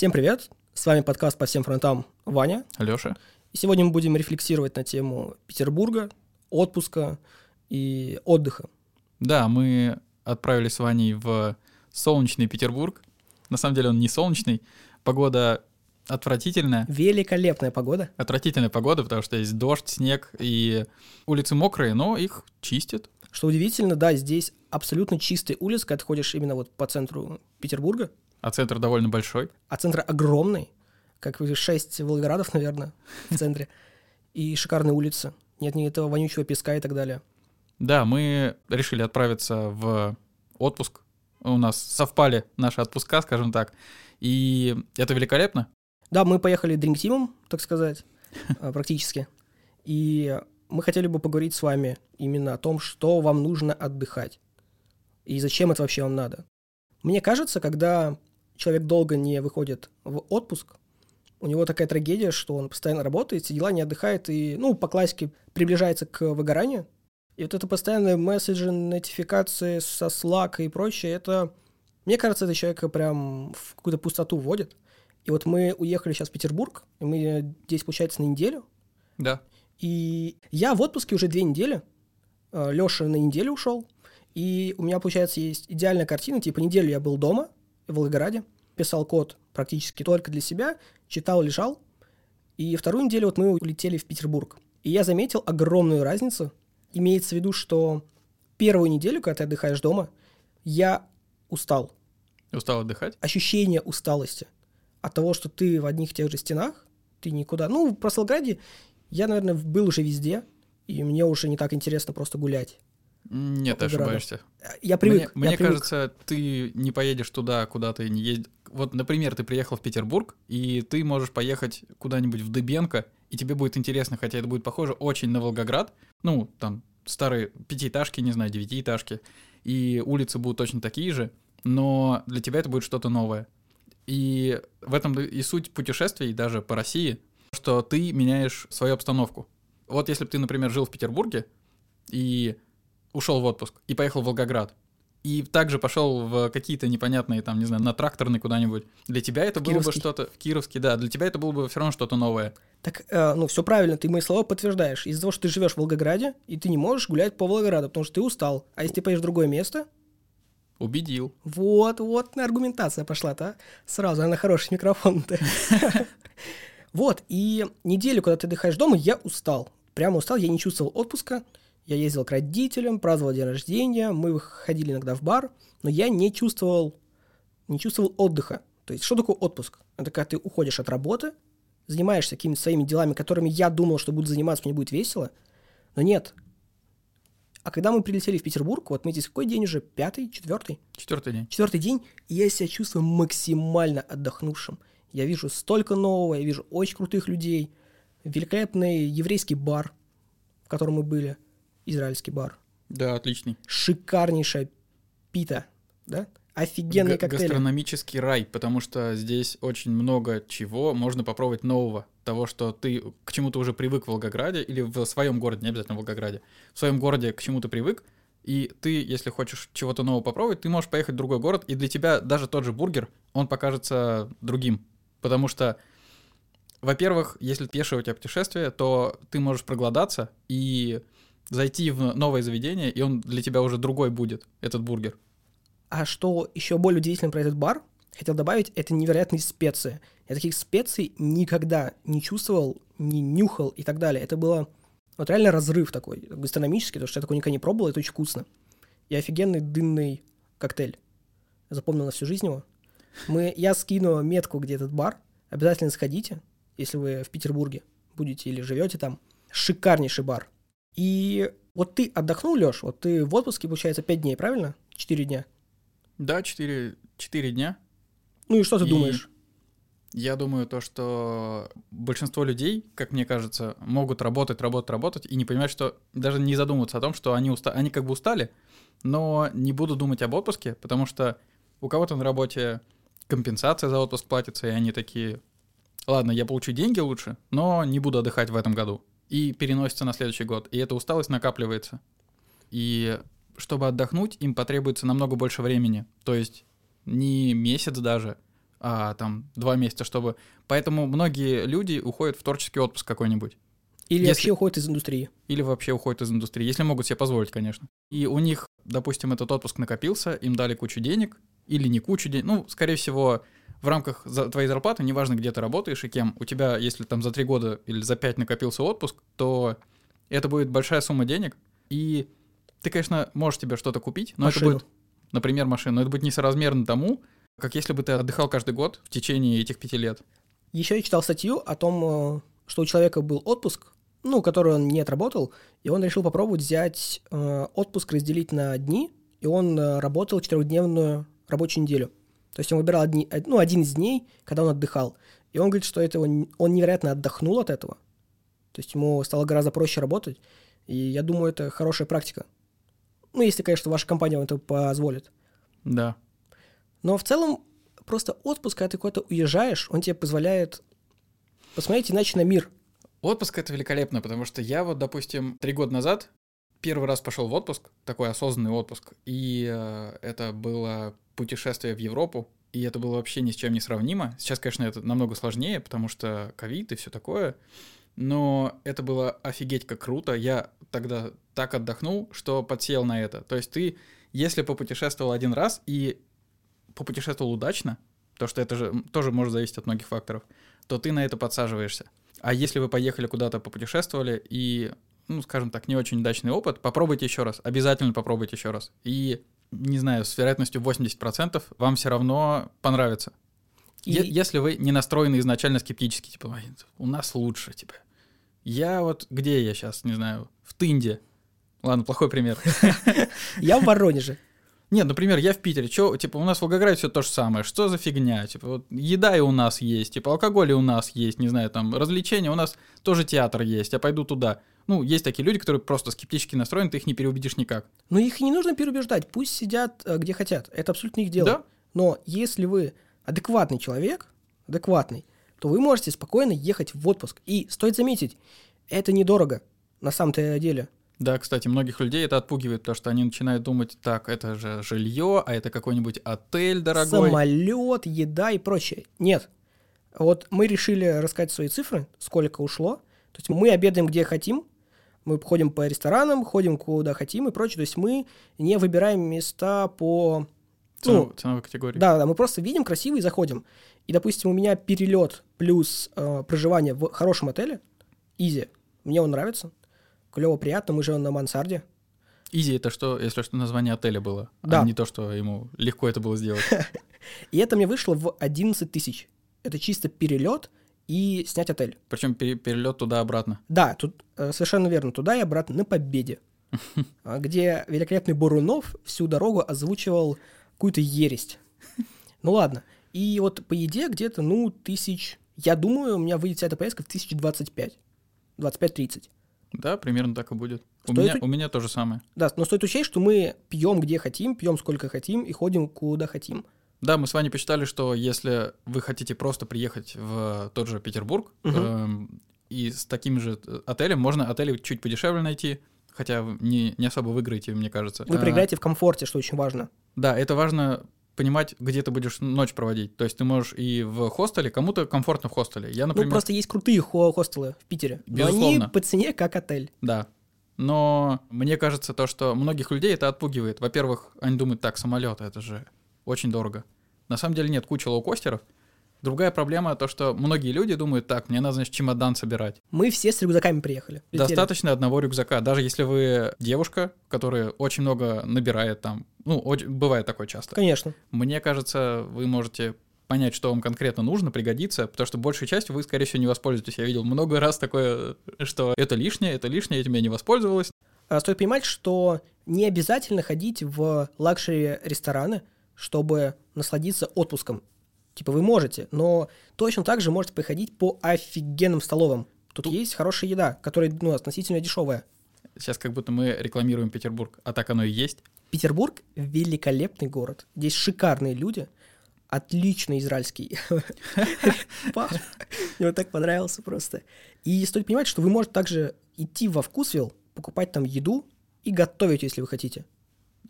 Всем привет! С вами подкаст «По всем фронтам» Ваня. Лёша. И сегодня мы будем рефлексировать на тему Петербурга, отпуска и отдыха. Да, мы отправились с Ваней в солнечный Петербург. На самом деле он не солнечный. Погода отвратительная. Великолепная погода. Отвратительная погода, потому что есть дождь, снег и улицы мокрые, но их чистят. Что удивительно, да, здесь абсолютно чистые улицы, когда ты ходишь именно вот по центру Петербурга. А центр довольно большой. А центр огромный, как шесть Волгоградов, наверное, в центре. И шикарные улицы. Нет ни этого вонючего песка и так далее. Да, мы решили отправиться в отпуск. У нас совпали наши отпуска, скажем так. И это великолепно. Да, мы поехали дринг так сказать, а, практически. И мы хотели бы поговорить с вами именно о том, что вам нужно отдыхать. И зачем это вообще вам надо. Мне кажется, когда человек долго не выходит в отпуск, у него такая трагедия, что он постоянно работает, все дела, не отдыхает и, ну, по классике приближается к выгоранию. И вот это постоянные месседжи, нотификации со Slack и прочее, это, мне кажется, это человека прям в какую-то пустоту вводит. И вот мы уехали сейчас в Петербург, и мы здесь, получается, на неделю. Да. И я в отпуске уже две недели. Леша на неделю ушел. И у меня, получается, есть идеальная картина. Типа неделю я был дома, в Волгограде, писал код практически только для себя, читал, лежал. И вторую неделю вот мы улетели в Петербург. И я заметил огромную разницу. Имеется в виду, что первую неделю, когда ты отдыхаешь дома, я устал. Устал отдыхать? Ощущение усталости от того, что ты в одних тех же стенах, ты никуда... Ну, в Прослограде я, наверное, был уже везде, и мне уже не так интересно просто гулять. Нет, ты ошибаешься. Я привык. Мне, я мне привык. кажется, ты не поедешь туда, куда ты не ездишь. Вот, например, ты приехал в Петербург, и ты можешь поехать куда-нибудь в Дыбенко, и тебе будет интересно, хотя это будет похоже очень на Волгоград. Ну, там старые пятиэтажки, не знаю, девятиэтажки, и улицы будут точно такие же, но для тебя это будет что-то новое. И в этом и суть путешествий даже по России, что ты меняешь свою обстановку. Вот если бы ты, например, жил в Петербурге и ушел в отпуск и поехал в Волгоград, и также пошел в какие-то непонятные, там, не знаю, на тракторный куда-нибудь, для тебя это В было бы Кировский. что-то... В Кировске, да, для тебя это было бы все равно что-то новое. Так, э, ну, все правильно, ты мои слова подтверждаешь. Из-за того, что ты живешь в Волгограде, и ты не можешь гулять по Волгограду, потому что ты устал. А если ты поедешь в другое место, Убедил. вот, вот аргументация пошла-то? Сразу, она хороший микрофон-то. Вот, и неделю, когда ты отдыхаешь дома, я устал. Прямо устал, я не чувствовал отпуска. Я ездил к родителям, праздновал день рождения, мы ходили иногда в бар, но я не чувствовал, не чувствовал отдыха. То есть, что такое отпуск? Это когда ты уходишь от работы, занимаешься какими-то своими делами, которыми я думал, что буду заниматься, мне будет весело, но нет. А когда мы прилетели в Петербург, вот мы здесь какой день уже? Пятый, четвертый? Четвертый день. четвертый день, и я себя чувствую максимально отдохнувшим. Я вижу столько нового, я вижу очень крутых людей, великолепный еврейский бар, в котором мы были, израильский бар, Да, отличный. шикарнейшая пита, да, офигенные Га- коктейли. Гастрономический рай, потому что здесь очень много чего можно попробовать нового. Того, что ты к чему-то уже привык в Волгограде или в своем городе, не обязательно в Волгограде, в своем городе к чему-то привык, и ты, если хочешь чего-то нового попробовать, ты можешь поехать в другой город, и для тебя даже тот же бургер, он покажется другим. Потому что, во-первых, если пешее у тебя путешествие, то ты можешь проголодаться и зайти в новое заведение, и он для тебя уже другой будет, этот бургер. А что еще более удивительно про этот бар, хотел добавить, это невероятные специи. Я таких специй никогда не чувствовал, не нюхал и так далее. Это было вот реально разрыв такой, гастрономический, потому что я такой никогда не пробовал, это очень вкусно. И офигенный дынный коктейль. Запомнил на всю жизнь его. Мы, я скину метку, где этот бар. Обязательно сходите, если вы в Петербурге будете или живете там. Шикарнейший бар. И вот ты отдохнул, Леш, вот ты в отпуске, получается, 5 дней, правильно? 4 дня. Да, 4, 4 дня. Ну и что ты И думаешь? Я думаю, то, что большинство людей, как мне кажется, могут работать, работать, работать и не понимать, что даже не задумываться о том, что они, уста... они как бы устали, но не буду думать об отпуске, потому что у кого-то на работе компенсация за отпуск платится, и они такие, ладно, я получу деньги лучше, но не буду отдыхать в этом году. И переносится на следующий год. И эта усталость накапливается. И чтобы отдохнуть, им потребуется намного больше времени. То есть не месяц даже, а там два месяца, чтобы... Поэтому многие люди уходят в творческий отпуск какой-нибудь. Или Если- вообще уходит из индустрии. Или вообще уходят из индустрии, если могут себе позволить, конечно. И у них, допустим, этот отпуск накопился, им дали кучу денег, или не кучу денег, ну, скорее всего, в рамках за- твоей зарплаты, неважно, где ты работаешь и кем, у тебя, если там за три года или за пять накопился отпуск, то это будет большая сумма денег, и ты, конечно, можешь тебе что-то купить, но Машину. это будет, например, машина, но это будет несоразмерно тому, как если бы ты отдыхал каждый год в течение этих пяти лет. Еще я читал статью о том, э, что у человека был отпуск, ну, который он не отработал, и он решил попробовать взять э, отпуск, разделить на дни, и он э, работал четырехдневную рабочую неделю. То есть он выбирал одни, од- ну, один из дней, когда он отдыхал. И он говорит, что это он, он невероятно отдохнул от этого. То есть ему стало гораздо проще работать. И я думаю, это хорошая практика. Ну, если, конечно, ваша компания вам это позволит. Да. Но в целом, просто отпуск, когда ты куда-то уезжаешь, он тебе позволяет посмотреть иначе на мир. Отпуск это великолепно, потому что я вот, допустим, три года назад первый раз пошел в отпуск, такой осознанный отпуск, и э, это было путешествие в Европу, и это было вообще ни с чем не сравнимо. Сейчас, конечно, это намного сложнее, потому что ковид и все такое, но это было офигеть как круто. Я тогда так отдохнул, что подсел на это. То есть ты, если попутешествовал один раз и попутешествовал удачно, то что это же тоже может зависеть от многих факторов, то ты на это подсаживаешься. А если вы поехали куда-то попутешествовали и, ну, скажем так, не очень удачный опыт, попробуйте еще раз, обязательно попробуйте еще раз. И, не знаю, с вероятностью 80% вам все равно понравится. И- Если вы не настроены изначально скептически, типа, «Ой, у нас лучше, типа. Я вот, где я сейчас, не знаю, в Тынде. Ладно, плохой пример. Я в Воронеже. Нет, например, я в Питере, чё, типа, у нас в Волгограде все то же самое, что за фигня, типа, вот еда и у нас есть, типа, алкоголь и у нас есть, не знаю, там, развлечения, у нас тоже театр есть, я пойду туда. Ну, есть такие люди, которые просто скептически настроены, ты их не переубедишь никак. Но их и не нужно переубеждать, пусть сидят э, где хотят. Это абсолютно их дело. Да? Но если вы адекватный человек, адекватный, то вы можете спокойно ехать в отпуск. И стоит заметить, это недорого на самом-то деле. Да, кстати, многих людей это отпугивает, потому что они начинают думать, так, это же жилье, а это какой-нибудь отель дорогой. Самолет, еда и прочее. Нет. Вот мы решили рассказать свои цифры, сколько ушло. То есть мы обедаем где хотим, мы ходим по ресторанам, ходим куда хотим и прочее. То есть мы не выбираем места по... Ценов- Ну, ценовой категории. Да, да, мы просто видим красиво и заходим. И, допустим, у меня перелет плюс э, проживание в хорошем отеле, изи. Мне он нравится. Клево, приятно, мы живем на мансарде. Изи это что, если что, название отеля было, Да. а не то, что ему легко это было сделать. И это мне вышло в 11 тысяч. Это чисто перелет и снять отель. Причем перелет туда-обратно. Да, тут э, совершенно верно, туда и обратно на Победе, а, где великолепный Бурунов всю дорогу озвучивал какую-то ересть. Ну ладно. И вот по еде где-то, ну, тысяч... Я думаю, у меня выйдет вся эта поездка в 1025. 25-30. Да, примерно так и будет. У Стоит меня, у- у меня то же самое. Да, но стоит учесть, что мы пьем где хотим, пьем сколько хотим и ходим куда хотим. Да, мы с вами посчитали, что если вы хотите просто приехать в тот же Петербург, Мгм. эм, и с таким же э, отелем, можно отели чуть подешевле найти, хотя не, не особо выиграете, мне кажется. Вы А, проиграете в комфорте, что очень важно. Да, это важно понимать, где ты будешь ночь проводить. То есть ты можешь и в хостеле, кому-то комфортно в хостеле. Я, например, Ну, просто есть крутые хо- хостелы в Питере. Но они Безусловно. по цене как отель. Да. Но мне кажется, то, что многих людей это отпугивает. Во-первых, они думают, так, самолет, это же очень дорого. На самом деле нет, куча лоукостеров. Другая проблема то, что многие люди думают, так, мне надо, значит, чемодан собирать. Мы все с рюкзаками приехали. Летели. Достаточно одного рюкзака. Даже если вы девушка, которая очень много набирает там, ну, оч- бывает такое часто. Конечно. Мне кажется, вы можете понять, что вам конкретно нужно, пригодится, потому что большей частью вы, скорее всего, не воспользуетесь. Я видел много раз такое, что это лишнее, это лишнее, этим я не воспользовалась. А, Стоит понимать, что не обязательно ходить в лакшери-рестораны, чтобы насладиться отпуском. Типа вы можете, но точно так же можете приходить по офигенным столовым. Тут есть хорошая еда, которая ну, относительно дешевая. Сейчас как будто мы рекламируем Петербург, а так оно и есть. Петербург – великолепный город. Здесь шикарные люди, отличный израильский. Мне так понравился просто. И стоит понимать, что вы можете также идти во Вкусвилл, покупать там еду и готовить, если вы хотите.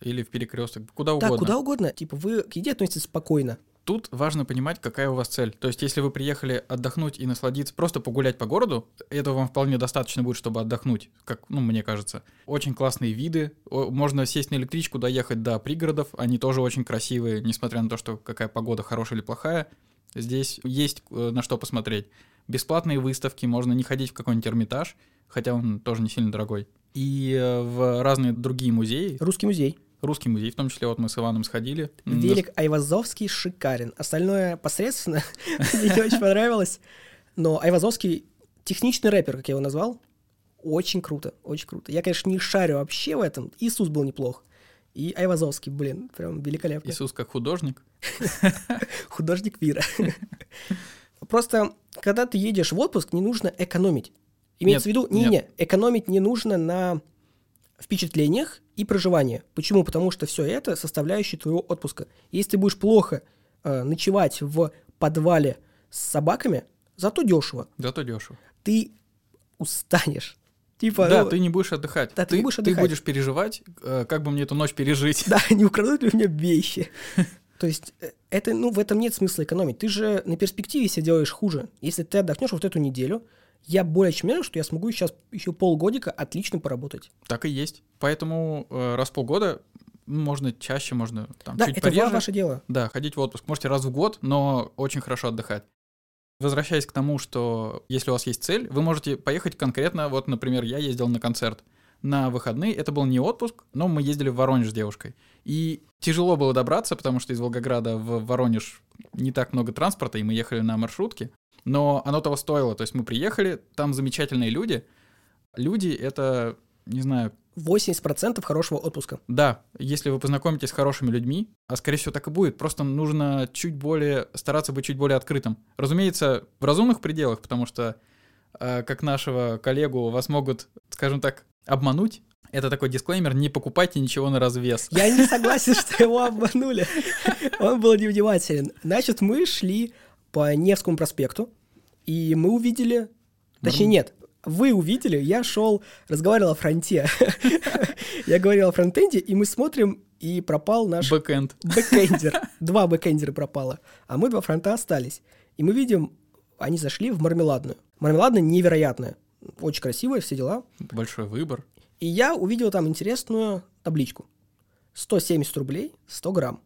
Или в перекресток, куда Да, угодно. куда угодно. Типа вы к еде относитесь спокойно. Тут важно понимать, какая у вас цель. То есть, если вы приехали отдохнуть и насладиться, просто погулять по городу, этого вам вполне достаточно будет, чтобы отдохнуть, как, ну, мне кажется. Очень классные виды. Можно сесть на электричку, доехать до пригородов. Они тоже очень красивые, несмотря на то, что какая погода хорошая или плохая. Здесь есть э, на что посмотреть. Бесплатные выставки, можно не ходить в какой-нибудь Эрмитаж, хотя он тоже не сильно дорогой. И э, в разные другие музеи. Русский музей. Русский музей, в том числе, вот мы с Иваном сходили. Велик Айвазовский шикарен. Остальное посредственно. Мне не очень понравилось. Но Айвазовский техничный рэпер, как я его назвал, очень круто, очень круто. Я, конечно, не шарю вообще в этом. Иисус был неплох. И Айвазовский, блин, прям великолепно. Иисус как художник. Художник мира. Просто, когда ты едешь в отпуск, не нужно экономить. Имеется в виду, не-не, экономить не нужно на впечатлениях и проживании. Почему? Потому что все это составляющие твоего отпуска. Если ты будешь плохо э, ночевать в подвале с собаками, зато дешево. Зато дешево. Ты устанешь. Типа, Да, ну, ты не будешь отдыхать. Да, ты не будешь Ты отдыхать. будешь переживать, э, как бы мне эту ночь пережить. Да, не украдут ли у меня вещи. То есть э, это, ну, в этом нет смысла экономить. Ты же на перспективе себе делаешь хуже. Если ты отдохнешь вот эту неделю, я более чем уверен, что я смогу сейчас еще полгодика отлично поработать. Так и есть. Поэтому э, раз в полгода м, можно чаще, можно там Да, чуть это пореже. ваше дело. Да, ходить в отпуск. Можете раз в год, но очень хорошо отдыхать. Возвращаясь к тому, что если у вас есть цель, вы можете поехать конкретно, вот, например, я ездил на концерт на выходные, это был не отпуск, но мы ездили в Воронеж с девушкой. И тяжело было добраться, потому что из Волгограда в Воронеж не так много транспорта, и мы ехали на маршрутке, но оно того стоило. То есть мы приехали, там замечательные люди. Люди — это, не знаю, 80% хорошего отпуска. да, если вы познакомитесь с хорошими людьми, а скорее всего так и будет, просто нужно чуть более, стараться быть чуть более открытым. Разумеется, в разумных пределах, потому что, э, как нашего коллегу, вас могут, скажем так, обмануть. Это такой дисклеймер, не покупайте ничего на развес. Я не согласен, что его обманули. Он был невнимателен. Значит, мы шли по Невскому проспекту, и мы увидели... Точнее, нет, вы увидели, я шел, разговаривал о фронте. Я говорил о фронтенде, и мы смотрим, и пропал наш Бэкэнд. бэкэндер. Два бэкэндера пропало, а мы два фронта остались. И мы видим, они зашли в мармеладную. Мармеладная невероятная, очень красивая, все дела. Большой выбор. И я увидел там интересную табличку. 170 рублей, 100 грамм.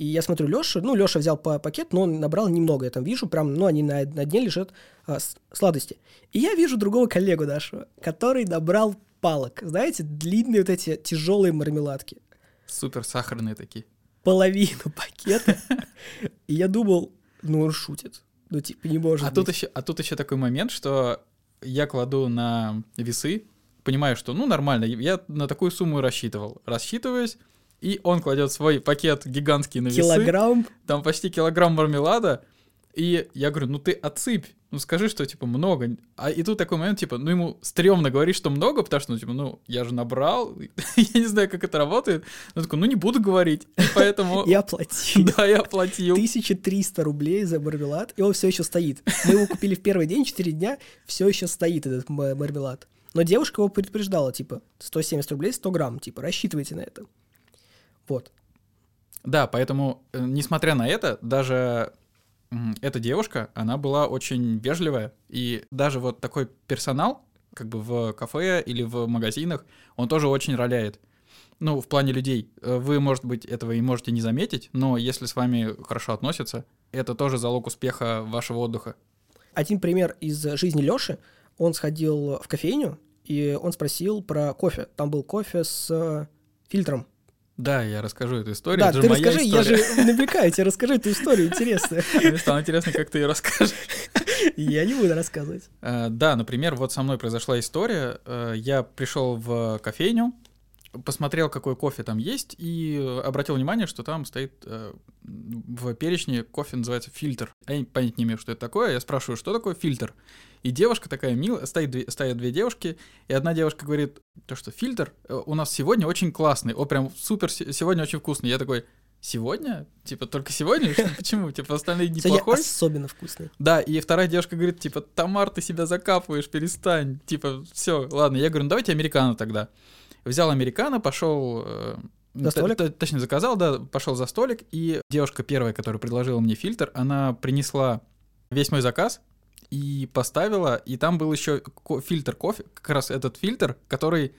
И я смотрю Леша, ну, Леша взял по пакет, но он набрал немного, я там вижу, прям, ну, они на, на дне лежат а, с- сладости. И я вижу другого коллегу нашего, который набрал палок. Знаете, длинные вот эти тяжелые мармеладки. Супер сахарные такие. Половину пакета. И я думал, ну, он шутит. Ну, типа, не может А быть. тут, еще, а тут еще такой момент, что я кладу на весы, понимаю, что ну нормально, я на такую сумму рассчитывал. Рассчитываюсь, и он кладет свой пакет гигантский на весы, Килограмм. там почти килограмм мармелада, и я говорю, ну ты отсыпь, ну скажи, что типа много. А и тут такой момент, типа, ну ему стрёмно говорить, что много, потому что, ну типа, ну я же набрал, я не знаю, как это работает. Он такой, ну не буду говорить, И поэтому... Я платил. Да, я платил. 1300 рублей за мармелад, и он все еще стоит. Мы его купили в первый день, 4 дня, все еще стоит этот мармелад. Но девушка его предупреждала, типа, 170 рублей, 100 грамм, типа, рассчитывайте на это. Вот. Да, поэтому, э, несмотря на это, даже эта девушка, она была очень вежливая. И даже вот такой персонал, как бы в кафе или в магазинах, он тоже очень роляет. Ну, в плане людей. Э, Вы, может быть, этого и можете не заметить, но если с вами хорошо относятся, это тоже залог успеха вашего отдыха. Один пример из жизни Лёши. Он сходил в кофейню, и он спросил про кофе. Там был кофе с э, фильтром. Да, я расскажу эту историю. да, это ты расскажи, я история. же намекаю тебе, расскажи эту историю интересную. Мне стало интересно, как ты ее расскажешь. Я не буду рассказывать. Э, Да, например, вот со мной произошла история. Э, Я пришел в кофейню, посмотрел, какой кофе там есть, и обратил внимание, что там стоит э, в перечне кофе называется фильтр. А Я понять не имею, что это такое. Я спрашиваю, что такое фильтр? И девушка такая милая, стоит две, стоят две девушки, и одна девушка говорит, то, что фильтр э, у нас сегодня очень классный, о, прям супер, се- сегодня очень вкусный. Я такой, сегодня? Типа, только сегодня? Почему? Типа, остальные дни Сегодня плохой? особенно вкусный. Да, и вторая девушка говорит, типа, Тамар, ты себя закапываешь, перестань. Типа, все, ладно. Я говорю, ну давайте американо тогда. Взял американо, пошел э, За столик? т- Точно, заказал, да, пошел за столик, и девушка первая, которая предложила мне фильтр, она принесла весь мой заказ и поставила, и там был еще ко- фильтр кофе, как раз этот фильтр, который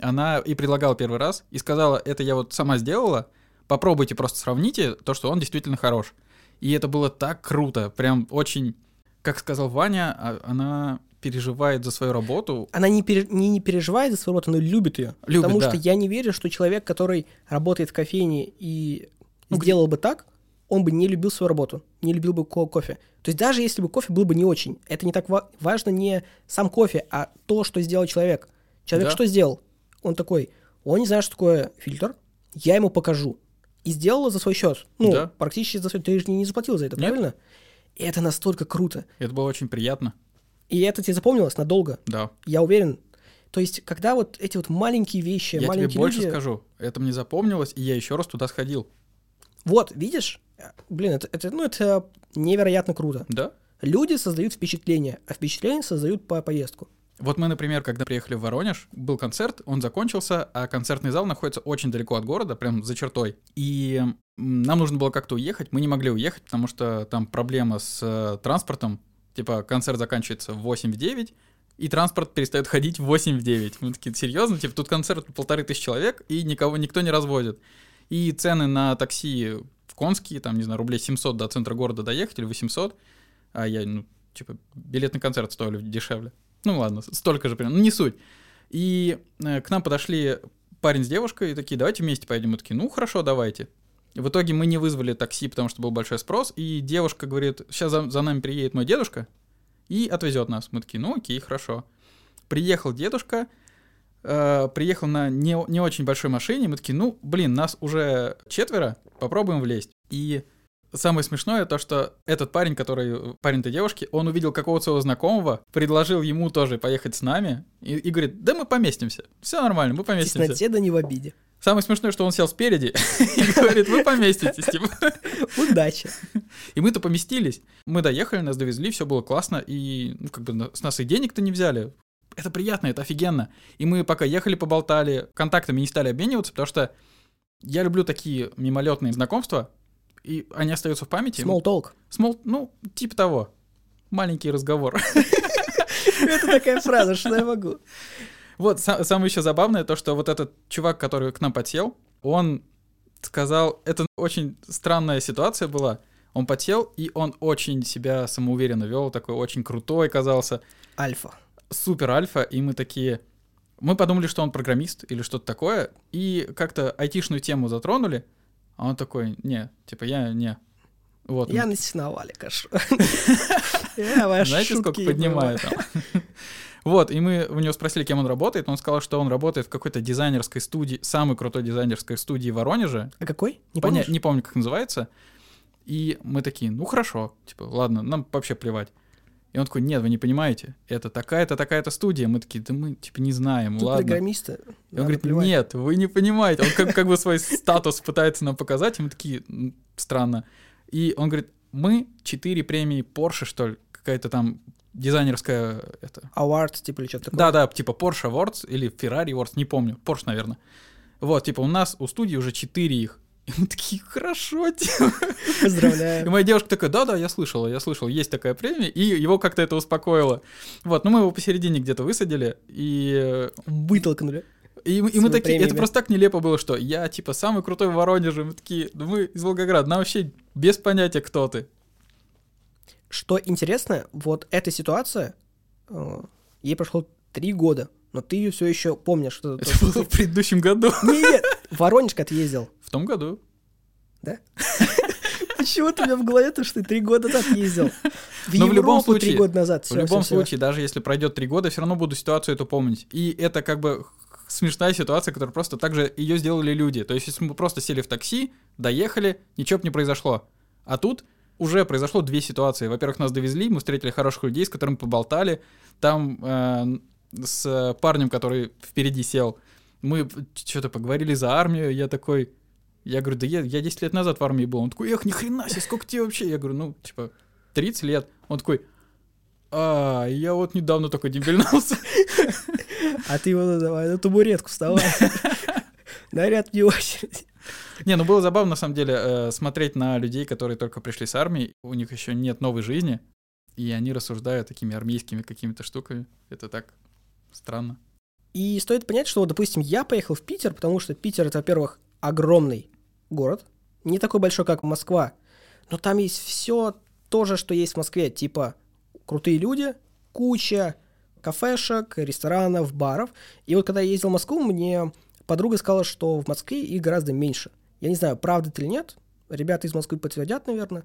она и предлагала первый раз, и сказала, это я вот сама сделала, попробуйте, просто сравните то, что он действительно хорош. И это было так круто, прям очень, как сказал Ваня, а- она переживает за свою работу. Она не, пере- не, не переживает за свою работу, но любит ее. Любит, потому да. что я не верю, что человек, который работает в кофейне и Ну, сделал бы так, он бы не любил свою работу, не любил бы ко- кофе. То есть даже если бы кофе был бы не очень, это не так ва- важно не сам кофе, а то, что сделал человек. Человек Да. что сделал? Он такой, он не знает, что такое фильтр, я ему покажу. И сделал за свой счет. Ну, Да. практически за свой. Ты же не заплатил за это, Нет. правильно? И это настолько круто. Это было очень приятно, И это тебе запомнилось надолго. да. Я уверен. То есть, когда вот эти вот маленькие вещи, Я тебе маленькие больше люди... скажу, это мне запомнилось, и я еще раз туда сходил. Вот, видишь? Блин, это, это, ну, это невероятно круто. Да? Люди создают впечатление, а впечатление создают по поездку. Вот мы, например, когда приехали в Воронеж, был концерт, он закончился, а концертный зал находится очень далеко от города, прям за чертой. И нам нужно было как-то уехать, мы не могли уехать, потому что там проблема с э, транспортом. Типа концерт заканчивается в 8-9, и транспорт перестает ходить в 8-9. Мы такие, серьезно? Типа тут концерт полторы тысячи человек, и никого, никто не разводит. И цены на такси в Конские, там, не знаю, рублей 700 до центра города доехать или 800, а я, ну, типа, билет на концерт стоили дешевле. Ну ладно, столько же примерно, ну не суть. И э, к нам подошли парень с девушкой и такие, давайте вместе поедем. Мы такие, ну хорошо, давайте. В итоге мы не вызвали такси, потому что был большой спрос, и девушка говорит, сейчас за, за нами приедет мой дедушка и отвезет нас. Мы такие, ну окей, хорошо. Приехал дедушка, э, приехал на не, не очень большой машине, мы такие, ну, блин, нас уже четверо, попробуем влезть. И самое смешное то, что этот парень, который парень этой девушки, он увидел какого-то своего знакомого, предложил ему тоже поехать с нами, и, и говорит, да мы поместимся, все нормально, мы поместимся. тесноте да не в обиде. Самое смешное, что он сел спереди и говорит, вы поместитесь, типа. Удачи. И мы-то поместились. Мы доехали, нас довезли, все было классно, и ну, как бы с нас и денег-то не взяли. Это приятно, это офигенно. И мы пока ехали, поболтали, контактами не стали обмениваться, потому что я люблю такие мимолетные знакомства, и они остаются в памяти. Small talk. Small- ну, типа того. Маленький разговор. Это такая фраза, что я могу. Вот, са- самое еще забавное то, что вот этот чувак, который к нам подсел, он сказал, это очень странная ситуация была. Он подсел, и он очень себя самоуверенно вел, такой очень крутой казался, Альфа. супер альфа, и мы такие... Мы подумали, что он программист или что-то такое, и как-то айтишную тему затронули, а он такой, не, типа, я не. Вот. Я на сеновале кашу. Знаете, сколько поднимаю там? Вот, и мы у него спросили, кем он работает. Он сказал, что он работает в какой-то дизайнерской студии, самой крутой дизайнерской студии в Воронеже. А какой? Не Поня-? Не помню, как называется. И мы такие, ну хорошо, типа, ладно, нам вообще плевать. И он такой, нет, вы не понимаете, это такая-то, такая-то студия. Мы такие, да мы, типа, не знаем, Тут ладно. программисты. И он говорит, плевать. нет, вы не понимаете. Он как, как бы свой статус пытается нам показать, и мы такие, «М, странно. И он говорит, мы четыре премии Porsche, что ли, какая-то там дизайнерская, это... Awards, типа, или что-то такое. Да-да, типа Porsche Awards или Ferrari Awards, не помню, Porsche, наверное. Вот, типа у нас, у студии уже четыре их. И мы такие, хорошо, типа. И Поздравляю. моя девушка такая, да-да, я слышала, я слышал, есть такая премия, и его как-то это успокоило. Вот, ну мы его посередине где-то высадили, и Вытолкнули. и, мы- и мы такие, это премиями. просто так нелепо было, что я, типа, самый крутой в Воронеже. Мы такие, ну мы из Волгограда, нам вообще без понятия, кто ты. Что интересно, вот эта ситуация, э, ей прошло три года, но ты ее все еще помнишь. Это было в предыдущем году. Не, нет, в Воронеж, ты ездил. В том году. Почему ты у меня в голове то, что ты три года назад ездил? В Но в любом Европу случае- три года назад. В Всё, любом всё. случае, даже если пройдет три года, все равно буду ситуацию эту помнить. И это как бы смешная ситуация, которая просто так же ее сделали люди. То есть, если мы просто сели в такси, доехали, ничего бы не произошло. А тут уже произошло две ситуации. Во-первых, нас довезли, мы встретили хороших людей, с которыми поболтали. Там э, с парнем, который впереди сел, мы что-то поговорили за армию. Я такой, я говорю, да я, я 10 лет назад в армии был. Он такой, эх, ни хрена себе, сколько тебе вообще? Я говорю, ну, типа, 30 лет. Он такой, а, я вот недавно только дебильнулся. А ты его давай на табуретку вставай. Наряд вне очередь. Не, ну было забавно, на самом деле, э, смотреть на людей, которые только пришли с армии, у них еще нет новой жизни, и они рассуждают такими армейскими какими-то штуками. Это так странно. И стоит понять, что, допустим, я поехал в Питер, потому что Питер это, во-первых, огромный город, не такой большой, как Москва, но там есть все то же, что есть в Москве, типа крутые люди, куча кафешек, ресторанов, баров. И вот когда я ездил в Москву, мне подруга сказала, что в Москве их гораздо меньше. Я не знаю, правда это или нет. Ребята из Москвы подтвердят, наверное.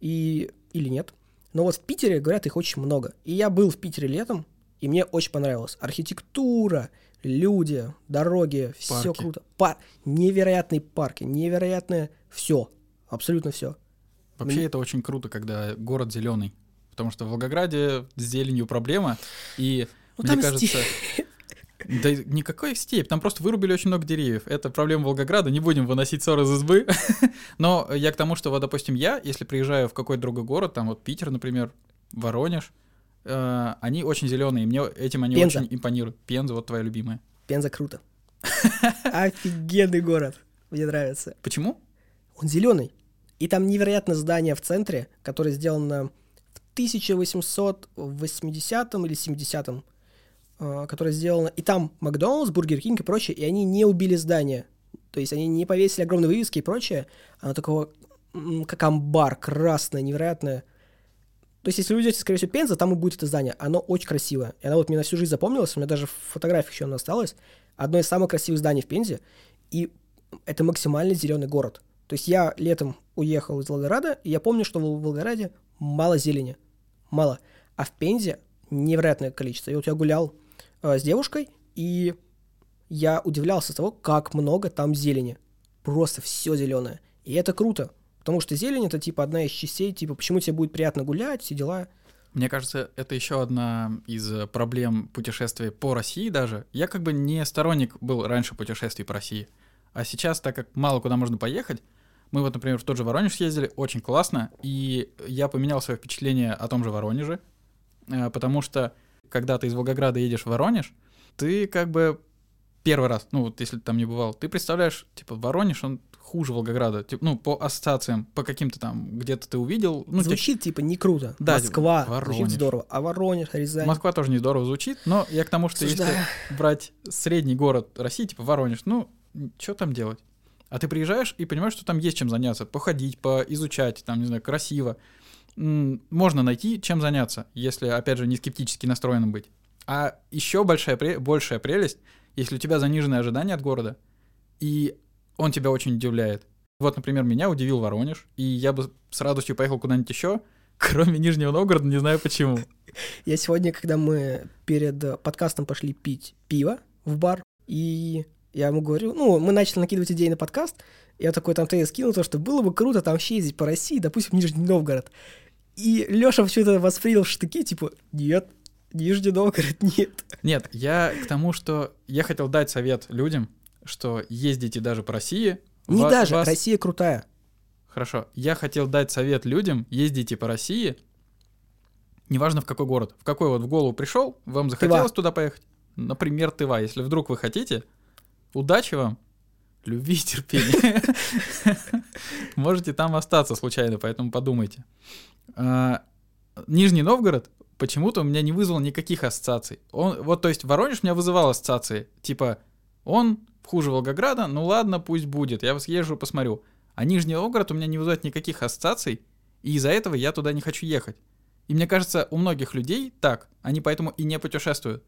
И... Или нет. Но вот в Питере, говорят, их очень много. И я был в Питере летом, и мне очень понравилось. Архитектура, люди, дороги, все Парки. круто. Пар... Невероятные парки, невероятное все. Абсолютно все. Вообще Мне- это очень круто, когда город зеленый. Потому что в Волгограде с зеленью проблема, и Ну, мне кажется... сте- Да никакой степь, там просто вырубили очень много деревьев. Это проблема Волгограда, не будем выносить ссор из избы. Но я к тому, что, вот, допустим, я, если приезжаю в какой-то другой город, там вот Питер, например, Воронеж, э, они очень зеленые, мне этим они Пенза. очень импонируют. Пенза, вот твоя любимая. Пенза круто. Офигенный город. Мне нравится. Почему? Он зеленый. И там невероятное здание в центре, которое сделано в 1880 или 70-м, э, которое сделано... И там Макдоналдс, Бургер Кинг и прочее, и они не убили здание. То есть они не повесили огромные вывески и прочее. Оно такого, как амбар, красное, невероятное. То есть, если вы идете, скорее всего, Пенза, там и будет это здание. Оно очень красивое. И оно вот мне на всю жизнь запомнилось. У меня даже фотография еще оно осталось. Одно из самых красивых зданий в Пензе. И это максимально зеленый город. То есть я летом уехал из Волгограда, и я помню, что в Волгограде мало зелени. Мало. А в Пензе невероятное количество. И вот я гулял э, с девушкой, и я удивлялся того, как много там зелени. Просто все зеленое. И это круто. Потому что зелень это типа одна из частей, типа, почему тебе будет приятно гулять, все дела. Мне кажется, это еще одна из э, проблем путешествия по России даже. Я как бы не сторонник был раньше путешествий по России. А сейчас, так как мало куда можно поехать, мы вот, например, в тот же Воронеж съездили, очень классно, и я поменял свое впечатление о том же Воронеже, э, потому что когда ты из Волгограда едешь в Воронеж, ты как бы первый раз, ну вот если ты там не бывал, ты представляешь, типа, Воронеж, он хуже Волгограда, типа, ну, по ассоциациям, по каким-то там, где-то ты увидел, ну, Звучит типа не круто. Да, Москва Воронеж. звучит здорово. А Воронеж, Рязань. Москва тоже не здорово звучит, но я к тому, что если Осуждаю. брать средний город России, типа Воронеж, ну, что там делать? А ты приезжаешь и понимаешь, что там есть чем заняться, походить, поизучать, там, не знаю, красиво. Можно найти, чем заняться, если, опять же, не скептически настроенным быть. А еще большая, большая прелесть, если у тебя заниженные ожидания от города, и он тебя очень удивляет. Вот, например, меня удивил Воронеж, и я бы с радостью поехал куда-нибудь еще, кроме Нижнего Новгорода, не знаю почему. Я сегодня, когда мы перед подкастом пошли пить пиво в бар, и я ему говорю, ну, мы начали накидывать идеи на подкаст, я такой там тезис скинул, то, что было бы круто там вообще ездить по России, допустим, в Нижний Новгород. И Лёша все это воспринял в штыки, типа, нет, Нижний Новгород нет. Нет, я к тому, что я хотел дать совет людям, что ездите даже по России. Не ва- даже, вас- Россия крутая. Хорошо. Я хотел дать совет людям, ездите по России, неважно в какой город. В какой вот в голову пришел, вам захотелось туда поехать. Например, Тыва. Если вдруг вы хотите, удачи вам, любви и терпения. Можете там остаться случайно, поэтому подумайте. А, Нижний Новгород почему-то у меня не вызвал никаких ассоциаций. Он, вот, то есть Воронеж меня вызывал ассоциации. Типа, он хуже Волгограда, ну ладно, пусть будет, я съезжу, посмотрю. А Нижний Новгород у меня не вызывает никаких ассоциаций, и из-за этого я туда не хочу ехать. И мне кажется, у многих людей так, они поэтому и не путешествуют.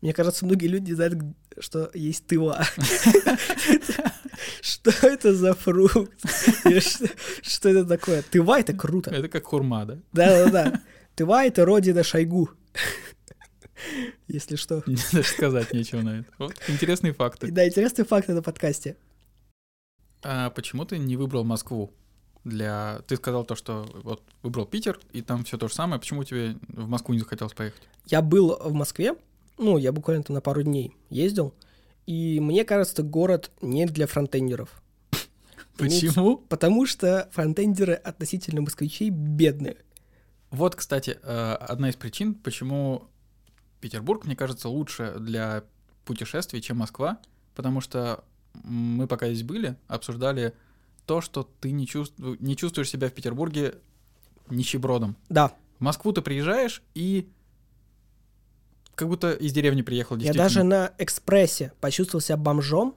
Мне кажется, многие люди знают, что есть тыва. Что это за фрукт? Что это такое? Тыва — это круто. Это как хурма, да? Да-да-да. Тыва — это родина Шойгу. Если что. Мне даже сказать нечего на это. Вот интересные факты. Да, интересный факт на подкасте. А почему ты не выбрал Москву? Для... Ты сказал то, что вот выбрал Питер, и там все то же самое. Почему тебе в Москву не захотелось поехать? Я был в Москве, ну, я буквально там на пару дней ездил, и мне кажется, город не для фронтендеров. Почему? Потому что фронтендеры относительно москвичей бедные. Вот, кстати, э, одна из причин, почему Петербург, мне кажется, лучше для путешествий, чем Москва, потому что мы пока здесь были, обсуждали то, что ты не, чувств- не чувствуешь себя в Петербурге нищебродом. Да, В Москву ты приезжаешь и как будто из деревни приехал, я даже на экспрессе почувствовал себя бомжом,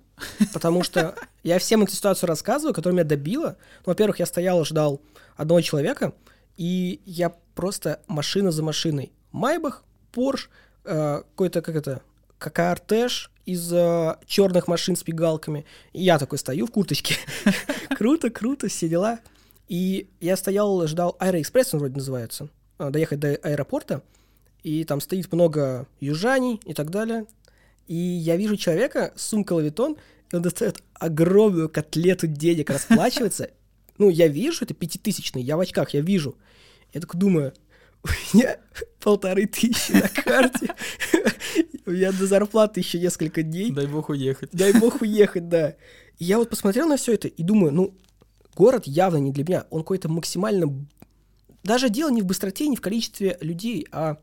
потому что я всем эту ситуацию рассказываю, которая меня добила. Ну, во-первых, я стоял и ждал одного человека, и я просто машина за машиной. Майбах, Порш, э, какой-то, как это, ККРТш из черных машин с пигалками. И я такой стою в курточке. Круто, круто, все дела. И я стоял, ждал Аэроэкспресс, он вроде называется, а, доехать до аэропорта, и там стоит много южаней и так далее. И я вижу человека с сумкой лавитон, и он достает огромную котлету денег, расплачивается. Ну, я вижу, это пятитысячный, я в очках, я вижу. Я такой думаю, у меня полторы тысячи на карте, у меня до зарплаты еще несколько дней, Дай бог уехать. дай бог уехать, да. И я вот посмотрел на все это и думаю, ну, город явно не для меня, он какой-то максимально... Даже дело не в быстроте, не в количестве людей, а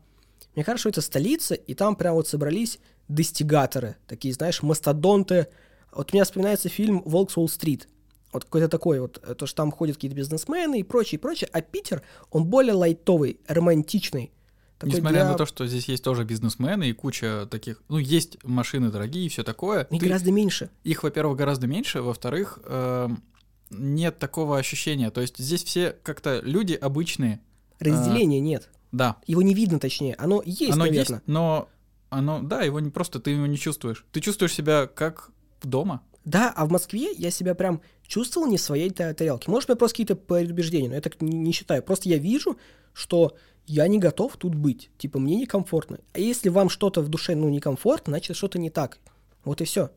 мне кажется, что это столица, и там прям вот собрались достигаторы, такие, знаешь, мастодонты. Вот у меня вспоминается фильм «Волк с Уолл-стрит». Вот какой-то такой вот, э, то, что там ходят какие-то бизнесмены и прочее, прочее. А Питер, он более лайтовый, романтичный. Такой Несмотря для- на то, что здесь есть тоже бизнесмены и куча таких, ну, есть машины дорогие и все такое. Их ты- гораздо меньше. Их, во-первых, гораздо меньше, во-вторых, эм, нет такого ощущения. То есть здесь все как-то люди обычные. Разделения нет. Да, Его не видно, точнее. Оно есть, оно наверное. есть, но оно, да, его не просто, ты его не чувствуешь. Ты чувствуешь себя как дома. Да, а в Москве я себя прям чувствовал не в своей та- тарелке. Может, у меня просто какие-то предубеждения, но я так не, не считаю. Просто я вижу, что я не готов тут быть. Типа, мне некомфортно. А если вам что-то в душе, ну, некомфортно, значит, что-то не так. Вот и все.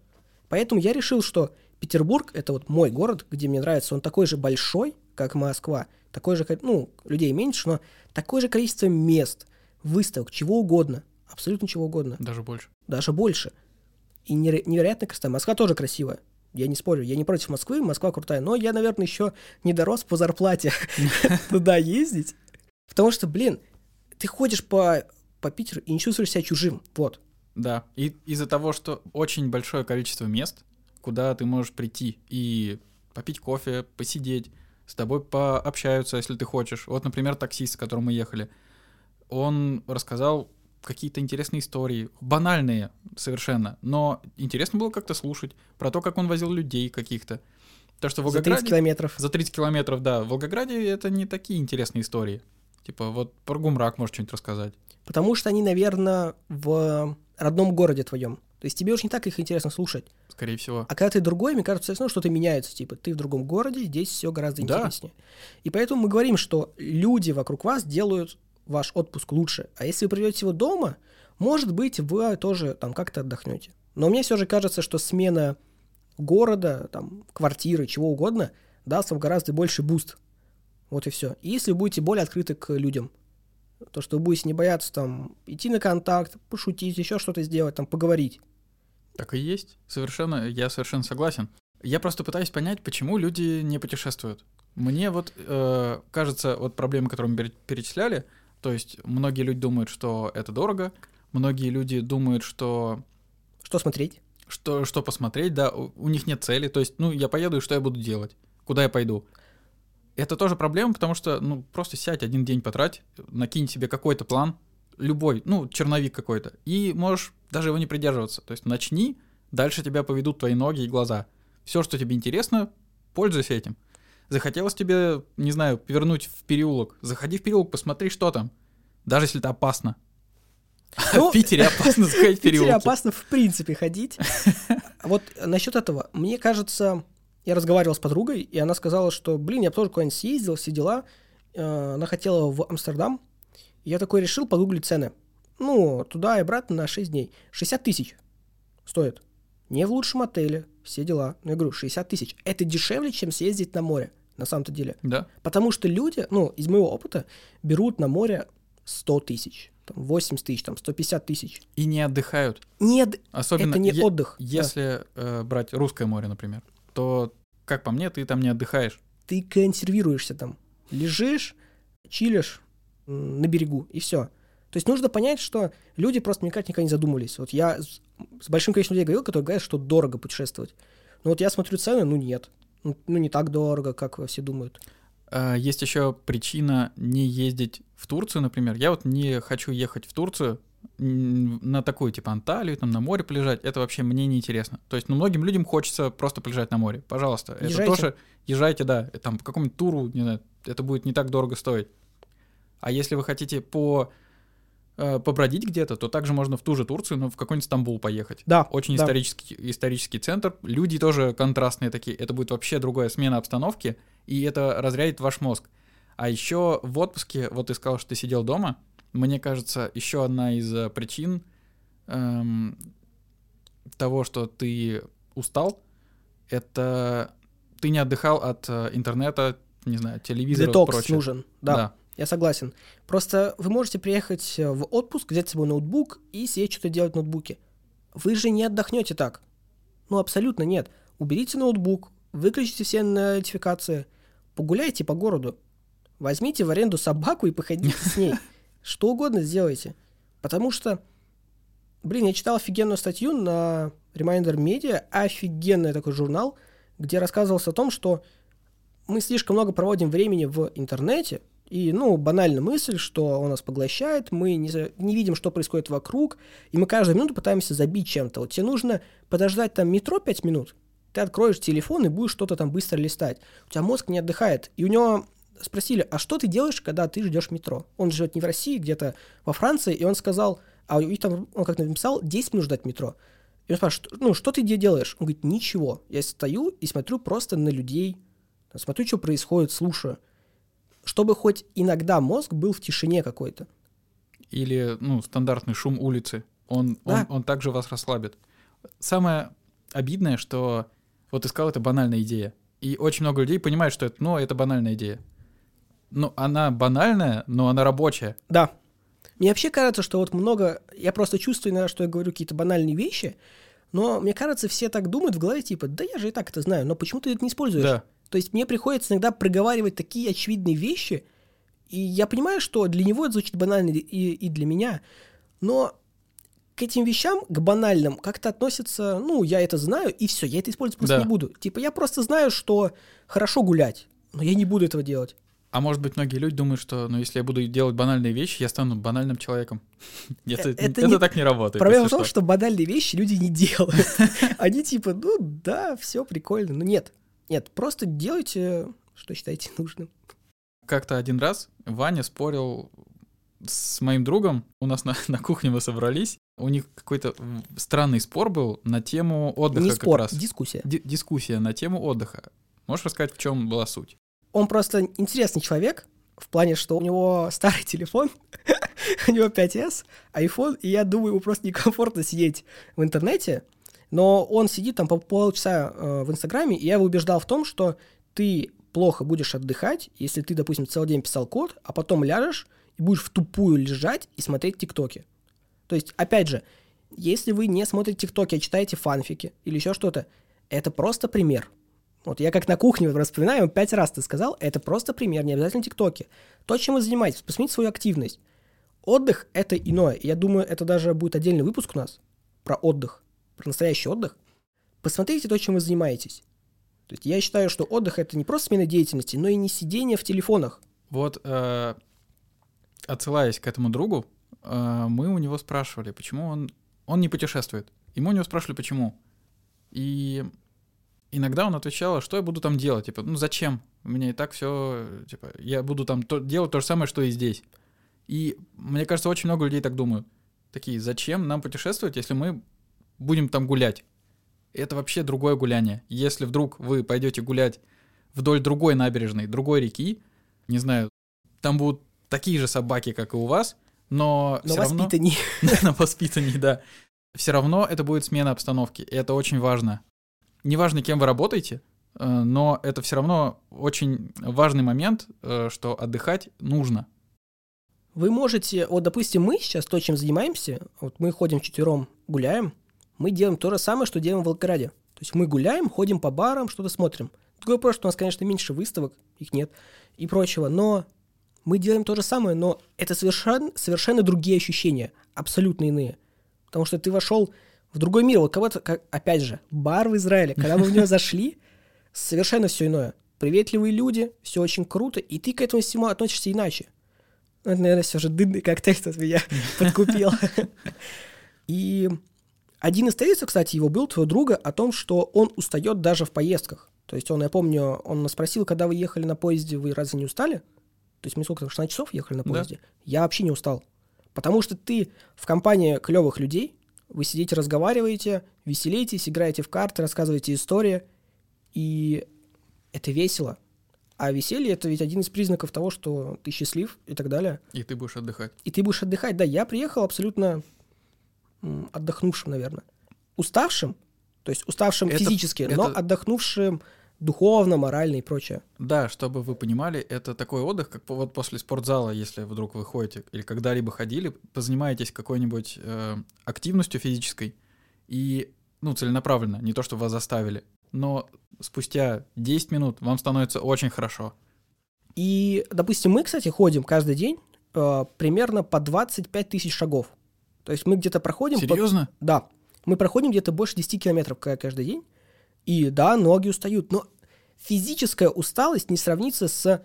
Поэтому я решил, что Петербург — это вот мой город, где мне нравится. Он такой же большой, как Москва. Такой же, ну, людей меньше, но такое же количество мест, выставок, чего угодно. Абсолютно чего угодно Даже больше. даже больше. И нере- невероятно красота. Москва тоже красивая. Я не спорю, я не против Москвы, Москва крутая, но я, наверное, еще не дорос по зарплате туда ездить. Потому что, блин, ты ходишь по, по Питеру и не чувствуешь себя чужим. Вот. Да. И из-за того, что очень большое количество мест, куда ты можешь прийти и попить кофе, посидеть, с тобой пообщаются, если ты хочешь. Вот, например, таксист, с которым мы ехали, он рассказал какие-то интересные истории, банальные совершенно, но интересно было как-то слушать про то, как он возил людей каких-то. То, что в За 30 Волгограде... километров. За 30 километров, да. В Волгограде это не такие интересные истории. Типа, вот про Гумрак можешь что-нибудь рассказать. Потому что они, наверное, в родном городе твоем. То есть тебе уже не так их интересно слушать. Скорее всего. А когда ты другой, мне кажется, все равно что-то меняется. Типа, ты в другом городе, здесь все гораздо Да. интереснее. И поэтому мы говорим, что люди вокруг вас делают ваш отпуск лучше. А если вы проведете его дома, может быть, вы тоже там как-то отдохнете. Но мне все же кажется, что смена города, там, квартиры, чего угодно, даст вам гораздо больше boost. Вот и все. И если вы будете более открыты к людям, то, что вы будете не бояться там идти на контакт, пошутить, еще что-то сделать, там, поговорить. Так и есть. Совершенно, я совершенно согласен. Я просто пытаюсь понять, почему люди не путешествуют. Мне вот э, кажется, вот проблемы, которые мы пере- перечисляли, то есть многие люди думают, что это дорого, многие люди думают, что Что смотреть? что, что посмотреть, да, у, у них нет цели, то есть, ну, я поеду, и что я буду делать? Куда я пойду? Это тоже проблема, потому что, ну, просто сядь один день потрать, накинь себе какой-то план, любой, ну, черновик какой-то, и можешь даже его не придерживаться. То есть начни, дальше тебя поведут твои ноги и глаза. Все, что тебе интересно, пользуйся этим. Захотелось тебе, не знаю, повернуть в переулок, заходи в переулок, посмотри, что там. Даже если это опасно. Ну, в Питере опасно заходить В в Питере опасно в принципе ходить. Вот насчет этого, мне кажется, я разговаривал с подругой, и она сказала, что, блин, я тоже куда-нибудь съездил, все дела. Э, Она хотела в Амстердам. Я такой решил погуглить цены. Ну, туда и обратно на 6 дней. 60 тысяч стоит. Не в лучшем отеле, все дела. Ну, я говорю, 60 тысяч. Это дешевле, чем съездить на море, на самом-то деле. Да. Потому что люди, ну, из моего опыта, берут на море 100 тысяч, там, 80 тысяч, там, 150 тысяч. И не отдыхают. Нет, Особенно это не е- отдых. да. Если э, брать русское море, например, то, как по мне, ты там не отдыхаешь. Ты консервируешься там. Лежишь, чилишь на берегу, и все. То есть нужно понять, что люди просто никак никогда не задумывались. Вот я с, с большим количеством людей говорил, которые говорят, что дорого путешествовать. Но вот я смотрю цены, ну нет. Ну, ну не так дорого, как все думают. А, есть еще причина не ездить в Турцию, например. Я вот не хочу ехать в Турцию на такую, типа, Анталию, там, на море полежать. Это вообще мне не интересно. То есть, ну, многим людям хочется просто полежать на море. Пожалуйста. Езжайте. Это тоже... Езжайте, да. Там, по какому-нибудь туру, не знаю, это будет не так дорого стоить. А если вы хотите по э, побродить где-то, то также можно в ту же Турцию, но в какой-нибудь Стамбул поехать. Да. Очень да. исторический, исторический центр. Люди тоже контрастные такие. Это будет вообще другая смена обстановки, и это разрядит ваш мозг. А еще в отпуске, вот ты сказал, что ты сидел дома, мне кажется, еще одна из э, причин эм, того, что ты устал, это ты не отдыхал от э, интернета, не знаю, телевизора Детокс и прочее. нужен, да. да. Я согласен. Просто вы можете приехать э, в отпуск, взять с собой ноутбук и сидеть что-то делать в ноутбуке. Вы же не отдохнете так. Ну, абсолютно нет. Уберите ноутбук, выключите все нотификации, погуляйте по городу. Возьмите в аренду собаку и походите с ней. Что угодно сделайте. Потому что, блин, я читал офигенную статью на Reminder Media, офигенный такой журнал, где рассказывалось о том, что мы слишком много проводим времени в интернете, и, ну, банальная мысль, что он нас поглощает, мы не, не видим, что происходит вокруг, и мы каждую минуту пытаемся забить чем-то. Вот тебе нужно подождать там метро 5 минут, ты откроешь телефон и будешь что-то там быстро листать. У тебя мозг не отдыхает. И у него спросили, а что ты делаешь, когда ты ждешь метро? Он живет не в России, где-то во Франции, и он сказал, а и там он как написал, 10 минут ждать метро. И он спрашивает, ну, что ты где делаешь? Он говорит, ничего. Я стою и смотрю просто на людей, смотрю, что происходит, слушаю. Чтобы хоть иногда мозг был в тишине какой-то. Или, ну, стандартный шум улицы. Он, да. он, он также вас расслабит. Самое обидное, что вот ты сказал, это банальная идея. И очень много людей понимают, что это, ну, это банальная идея. Ну, она банальная, но она рабочая. Да. Мне вообще кажется, что вот много... Я просто чувствую иногда, что я говорю какие-то банальные вещи, но мне кажется, все так думают в голове, типа, да я же и так это знаю, но почему ты это не используешь? Да. То есть мне приходится иногда проговаривать такие очевидные вещи, и я понимаю, что для него это звучит банально и, и для меня, но к этим вещам, к банальным, как-то относятся, ну, я это знаю, и все, я это использовать просто Да. не буду. Типа, я просто знаю, что хорошо гулять, но я не буду этого делать. А может быть, многие люди думают, что, ну, если я буду делать банальные вещи, я стану банальным человеком. Это, это это не- так не работает. Проблема в том, что банальные вещи люди не делают. Они типа, ну да, все прикольно. Но нет, нет, просто делайте, что считаете нужным. Как-то один раз Ваня спорил с моим другом. У нас на, на кухне мы собрались. У них какой-то странный спор был на тему отдыха Не как спор, раз. дискуссия. Ди- дискуссия на тему отдыха. Можешь рассказать, в чем была суть? Он просто интересный человек, в плане, что у него старый телефон, у него 5S, iPhone, и я думаю, ему просто некомфортно сидеть в интернете, но он сидит там по полчаса э, в Инстаграме, и я его убеждал в том, что ты плохо будешь отдыхать, если ты, допустим, целый день писал код, а потом ляжешь и будешь в тупую лежать и смотреть тиктоки. То есть, опять же, если вы не смотрите тиктоки, а читаете фанфики или еще что-то, это просто пример. Вот я как на кухне вспоминаю, пять раз ты сказал, это просто пример, не обязательно тиктоки. То, чем вы занимаетесь, посмотрите свою активность. Отдых — это иное. Я думаю, это даже будет отдельный выпуск у нас про отдых, про настоящий отдых. Посмотрите то, чем вы занимаетесь. То есть я считаю, что отдых — это не просто смена деятельности, но и не сидение в телефонах. Вот, э, отсылаясь к этому другу, э, мы у него спрашивали, почему он... Он не путешествует. И мы у него спрашивали, почему. И иногда он отвечал, «А что я буду там делать? Типа, ну зачем? У меня и так все, типа, я буду там то- делать то же самое, что и здесь. И мне кажется, очень много людей так думают. Такие, зачем нам путешествовать, если мы будем там гулять? Это вообще другое гуляние. Если вдруг вы пойдете гулять вдоль другой набережной, другой реки, не знаю, там будут такие же собаки, как и у вас, но, Но равно... воспитаннее. на воспитании, да. Все равно это будет смена обстановки, и это очень важно. Неважно, кем вы работаете, э, но это все равно очень важный момент, э, что отдыхать нужно. Вы можете, вот, допустим, мы сейчас то, чем занимаемся, вот мы ходим четвером, гуляем, мы делаем то же самое, что делаем в Волгограде. То есть мы гуляем, ходим по барам, что-то смотрим. Другой вопрос, что у нас, конечно, меньше выставок, их нет, и прочего, но мы делаем то же самое, но это совершенно, совершенно другие ощущения, абсолютно иные. Потому что ты вошел в другой мир. Вот кого-то, как, опять же, бар в Израиле, когда мы в него зашли, совершенно все иное. Приветливые люди, все очень круто, и ты к этому всему относишься иначе. Ну, это, наверное, все же дынный коктейль тут меня подкупил. И один из тезисов, кстати, его был твоего друга о том, что он устает даже в поездках. То есть он, я помню, он нас спросил, когда вы ехали на поезде, вы разве не устали? То есть мы сколько, 16 часов ехали на поезде? Да. Я вообще не устал. Потому что ты в компании клевых людей, вы сидите, разговариваете, веселитесь, играете в карты, рассказываете истории, и это весело. А веселье это ведь один из признаков того, что ты счастлив и так далее. И ты будешь отдыхать. И ты будешь отдыхать. Да, я приехал абсолютно отдохнувшим, наверное. Уставшим, то есть уставшим это, физически, это... но отдохнувшим духовно, морально и прочее. Да, чтобы вы понимали, это такой отдых, как вот после спортзала, если вдруг вы ходите или когда-либо ходили, позанимаетесь какой-нибудь э, активностью физической и, ну, целенаправленно, не то, что вас заставили, но спустя 10 минут вам становится очень хорошо. И, допустим, мы, кстати, ходим каждый день э, примерно по 25 тысяч шагов. То есть мы где-то проходим... Серьезно? По... Да. Мы проходим где-то больше 10 километров каждый день. И да, ноги устают, но физическая усталость не сравнится с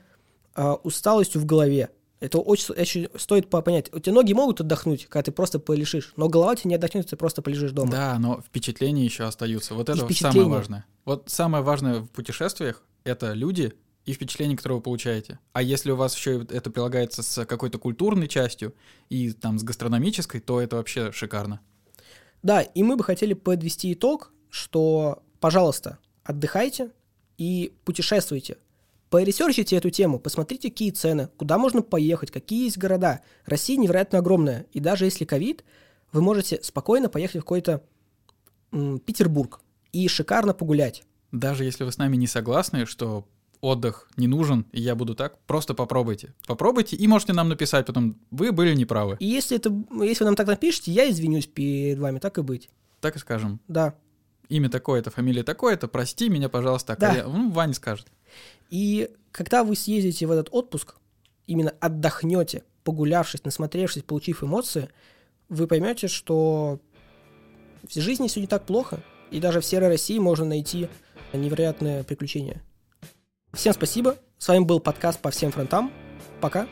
э, усталостью в голове. Это очень, очень стоит понять. У тебя ноги могут отдохнуть, когда ты просто полежишь, но голова тебе не отдохнет, ты просто полежишь дома. Да, но впечатления еще остаются. Вот это самое важное. Вот самое важное в путешествиях — это люди и впечатления, которые вы получаете. А если у вас еще это прилагается с какой-то культурной частью и там с гастрономической, то это вообще шикарно. Да, и мы бы хотели подвести итог, что, пожалуйста, отдыхайте и путешествуйте. Поресерчите эту тему, посмотрите, какие цены, куда можно поехать, какие есть города. Россия невероятно огромная, и даже если ковид, вы можете спокойно поехать в какой-то м, Петербург и шикарно погулять. Даже если вы с нами не согласны, что отдых не нужен, и я буду так, просто попробуйте. Попробуйте и можете нам написать потом, вы были неправы. И если, это, если вы нам так напишите, я извинюсь перед вами, так и быть. Так и скажем. Да. Имя такое-то, фамилия такое-то, прости меня, пожалуйста. Да. Я, ну, Ваня скажет. И когда вы съездите в этот отпуск, именно отдохнете, погулявшись, насмотревшись, получив эмоции, вы поймете, что в жизни все не так плохо, и даже в серой России можно найти невероятное приключение. Всем спасибо. С вами был подкаст по всем фронтам. Пока.